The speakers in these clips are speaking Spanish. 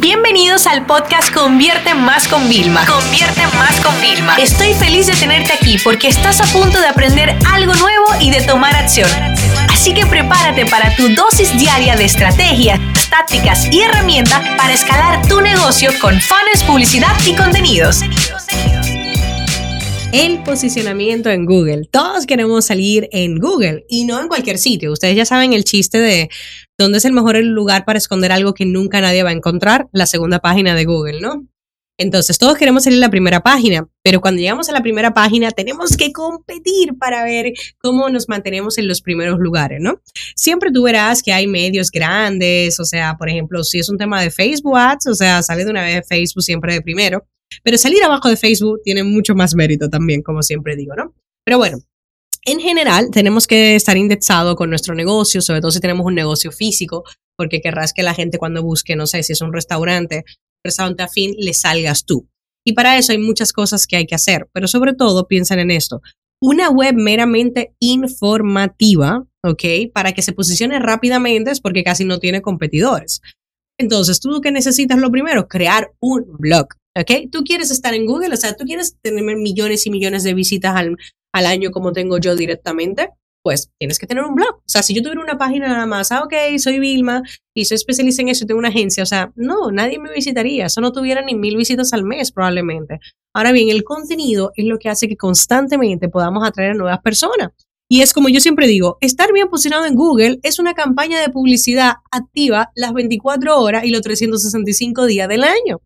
Bienvenidos al podcast Convierte Más con Vilma. Convierte Más con Vilma. Estoy feliz de tenerte aquí porque estás a punto de aprender algo nuevo y de tomar acción. Así que prepárate para tu dosis diaria de estrategias, tácticas y herramientas para escalar tu negocio con fans, publicidad y contenidos. El posicionamiento en Google. Todos queremos salir en Google y no en cualquier sitio. Ustedes ya saben el chiste de dónde es el mejor lugar para esconder algo que nunca nadie va a encontrar, la segunda página de Google, ¿no? Entonces, todos queremos salir en la primera página, pero cuando llegamos a la primera página tenemos que competir para ver cómo nos mantenemos en los primeros lugares, ¿no? Siempre tú verás que hay medios grandes, o sea, por ejemplo, si es un tema de Facebook Ads, o sea, sale de una vez Facebook siempre de primero, pero salir abajo de Facebook tiene mucho más mérito también, como siempre digo, ¿no? Pero bueno, en general tenemos que estar indexado con nuestro negocio, sobre todo si tenemos un negocio físico, porque querrás que la gente cuando busque, no sé, si es un restaurante, restaurante afín, le salgas tú. Y para eso hay muchas cosas que hay que hacer, pero sobre todo piensen en esto. Una web meramente informativa, ¿ok? Para que se posicione rápidamente es porque casi no tiene competidores. Entonces, tú que necesitas lo primero, crear un blog. ¿ok? Tú quieres estar en Google, o sea, tú quieres tener millones y millones de visitas al, al año como tengo yo directamente, pues tienes que tener un blog. O sea, si yo tuviera una página nada más, ah, ok, soy Vilma y soy especialista en eso y tengo una agencia, o sea, no, nadie me visitaría, eso no tuviera ni mil visitas al mes probablemente. Ahora bien, el contenido es lo que hace que constantemente podamos atraer a nuevas personas. Y es como yo siempre digo, estar bien posicionado en Google es una campaña de publicidad activa las 24 horas y los 365 días del año.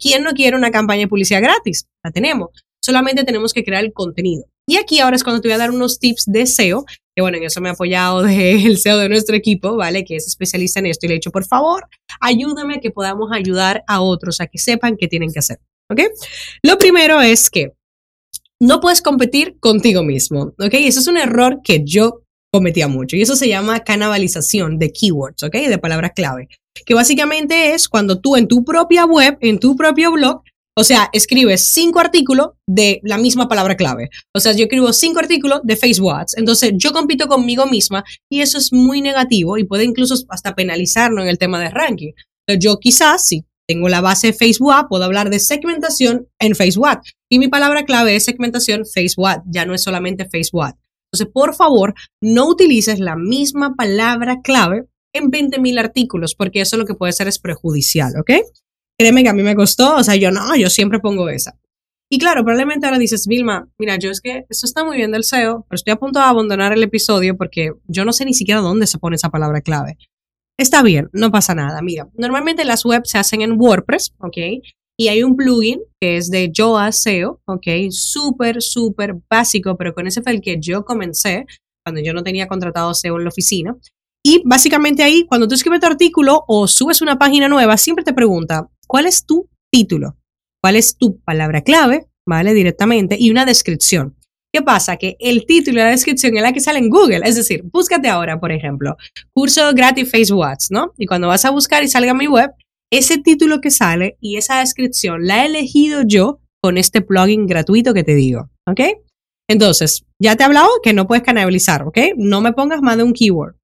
¿Quién no quiere una campaña de publicidad gratis? La tenemos. Solamente tenemos que crear el contenido. Y aquí ahora es cuando te voy a dar unos tips de SEO, que bueno, en eso me ha apoyado el SEO de nuestro equipo, ¿vale? Que es especialista en esto y le he dicho, por favor, ayúdame a que podamos ayudar a otros a que sepan qué tienen que hacer, ¿ok? Lo primero es que no puedes competir contigo mismo, ¿ok? Eso es un error que yo cometía mucho y eso se llama canibalización de keywords, ¿ok? De palabras clave que básicamente es cuando tú en tu propia web, en tu propio blog, o sea, escribes cinco artículos de la misma palabra clave. O sea, yo escribo cinco artículos de Facebook Ads. Entonces, yo compito conmigo misma y eso es muy negativo y puede incluso hasta penalizarlo en el tema de ranking. Entonces, yo quizás, si tengo la base de Facebook puedo hablar de segmentación en Facebook Ads. Y mi palabra clave es segmentación Facebook Ads, ya no es solamente Facebook Ads. Entonces, por favor, no utilices la misma palabra clave en 20.000 artículos, porque eso lo que puede ser es prejudicial, ¿ok? Créeme que a mí me costó, o sea, yo no, yo siempre pongo esa. Y claro, probablemente ahora dices, Vilma, mira, yo es que esto está muy bien del SEO, pero estoy a punto de abandonar el episodio porque yo no sé ni siquiera dónde se pone esa palabra clave. Está bien, no pasa nada. Mira, normalmente las webs se hacen en WordPress, ¿ok? Y hay un plugin que es de Yoast SEO, ¿ok? Súper, súper básico, pero con ese fue el que yo comencé cuando yo no tenía contratado SEO en la oficina. Y básicamente ahí, cuando tú escribes tu artículo o subes una página nueva, siempre te pregunta, ¿cuál es tu título? ¿Cuál es tu palabra clave? ¿Vale? Directamente. Y una descripción. ¿Qué pasa? Que el título y la descripción es la que sale en Google. Es decir, búscate ahora, por ejemplo, curso gratis Facebook Ads, ¿no? Y cuando vas a buscar y salga mi web, ese título que sale y esa descripción la he elegido yo con este plugin gratuito que te digo, ¿ok? Entonces, ya te he hablado que no puedes canalizar, ¿ok? No me pongas más de un keyword.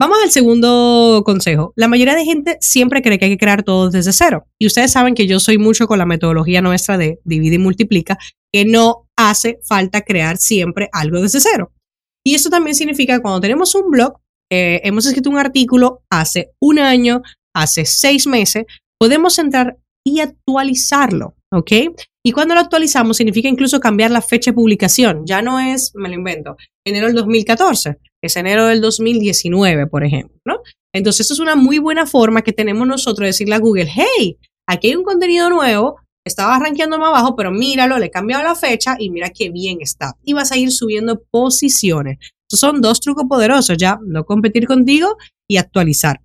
Vamos al segundo consejo. La mayoría de gente siempre cree que hay que crear todo desde cero. Y ustedes saben que yo soy mucho con la metodología nuestra de divide y multiplica, que no hace falta crear siempre algo desde cero. Y eso también significa que cuando tenemos un blog, eh, hemos escrito un artículo hace un año, hace seis meses, podemos entrar y actualizarlo, ¿ok? Y cuando lo actualizamos significa incluso cambiar la fecha de publicación. Ya no es, me lo invento, enero del 2014, es enero del 2019, por ejemplo, ¿no? Entonces, eso es una muy buena forma que tenemos nosotros de decirle a Google, hey, aquí hay un contenido nuevo, estaba rankeando más abajo, pero míralo, le he cambiado la fecha y mira qué bien está. Y vas a ir subiendo posiciones. Son dos trucos poderosos, ya, no competir contigo y actualizar.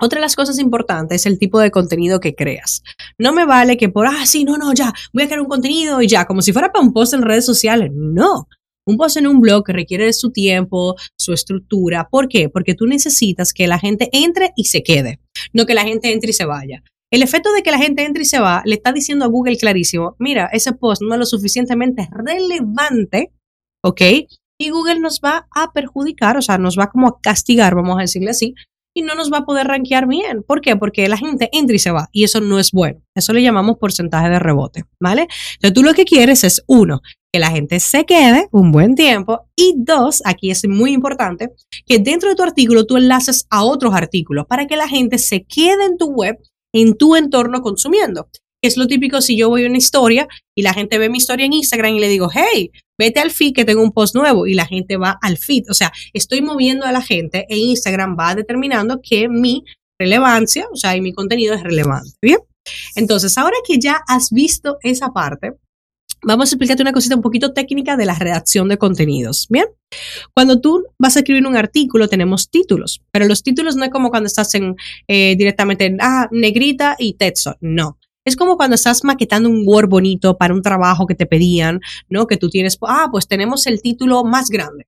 Otra de las cosas importantes es el tipo de contenido que creas. No me vale que por, ah, sí, no, no, ya, voy a crear un contenido y ya, como si fuera para un post en redes sociales. No, un post en un blog requiere de su tiempo, su estructura. ¿Por qué? Porque tú necesitas que la gente entre y se quede, no que la gente entre y se vaya. El efecto de que la gente entre y se va le está diciendo a Google clarísimo, mira, ese post no es lo suficientemente relevante, ¿ok? Y Google nos va a perjudicar, o sea, nos va como a castigar, vamos a decirle así, y no nos va a poder rankear bien. ¿Por qué? Porque la gente entra y se va y eso no es bueno. Eso le llamamos porcentaje de rebote, ¿vale? Entonces tú lo que quieres es uno, que la gente se quede un buen tiempo y dos, aquí es muy importante, que dentro de tu artículo tú enlaces a otros artículos para que la gente se quede en tu web, en tu entorno consumiendo. Es lo típico si yo voy a una historia y la gente ve mi historia en Instagram y le digo, hey, vete al feed que tengo un post nuevo y la gente va al feed. O sea, estoy moviendo a la gente e Instagram va determinando que mi relevancia, o sea, y mi contenido es relevante. Bien. Entonces, ahora que ya has visto esa parte, vamos a explicarte una cosita un poquito técnica de la redacción de contenidos. Bien, cuando tú vas a escribir un artículo tenemos títulos, pero los títulos no es como cuando estás en eh, directamente en ah, negrita y texto, no. Es como cuando estás maquetando un Word bonito para un trabajo que te pedían, ¿no? Que tú tienes, ah, pues tenemos el título más grande,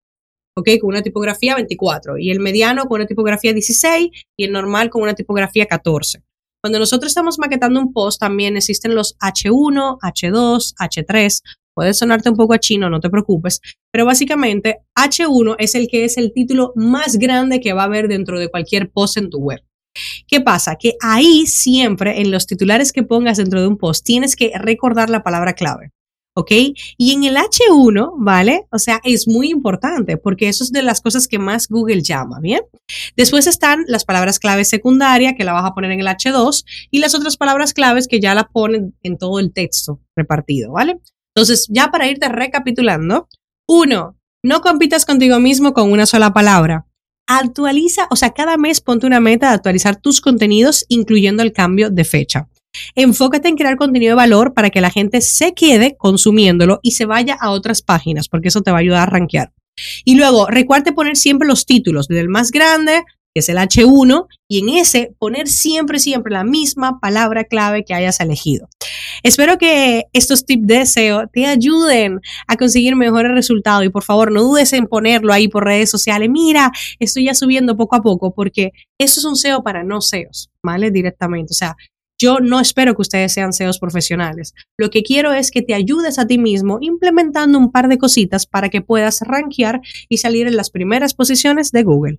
¿ok? Con una tipografía 24 y el mediano con una tipografía 16 y el normal con una tipografía 14. Cuando nosotros estamos maquetando un post, también existen los H1, H2, H3. Puede sonarte un poco a chino, no te preocupes, pero básicamente H1 es el que es el título más grande que va a haber dentro de cualquier post en tu web. ¿Qué pasa? Que ahí siempre en los titulares que pongas dentro de un post tienes que recordar la palabra clave. ¿ok? Y en el H1, ¿vale? O sea, es muy importante porque eso es de las cosas que más Google llama, ¿bien? Después están las palabras claves secundarias que la vas a poner en el H2 y las otras palabras claves que ya la ponen en todo el texto repartido, ¿vale? Entonces, ya para irte recapitulando, uno, no compitas contigo mismo con una sola palabra. Actualiza, o sea, cada mes ponte una meta de actualizar tus contenidos, incluyendo el cambio de fecha. Enfócate en crear contenido de valor para que la gente se quede consumiéndolo y se vaya a otras páginas, porque eso te va a ayudar a rankear. Y luego, recuerde poner siempre los títulos, desde el más grande, que es el H1, y en ese poner siempre, siempre la misma palabra clave que hayas elegido. Espero que estos tips de SEO te ayuden a conseguir mejores resultados y por favor no dudes en ponerlo ahí por redes sociales. Mira, estoy ya subiendo poco a poco porque eso es un SEO para no SEOs, ¿vale? Directamente. O sea, yo no espero que ustedes sean SEOs profesionales. Lo que quiero es que te ayudes a ti mismo implementando un par de cositas para que puedas rankear y salir en las primeras posiciones de Google.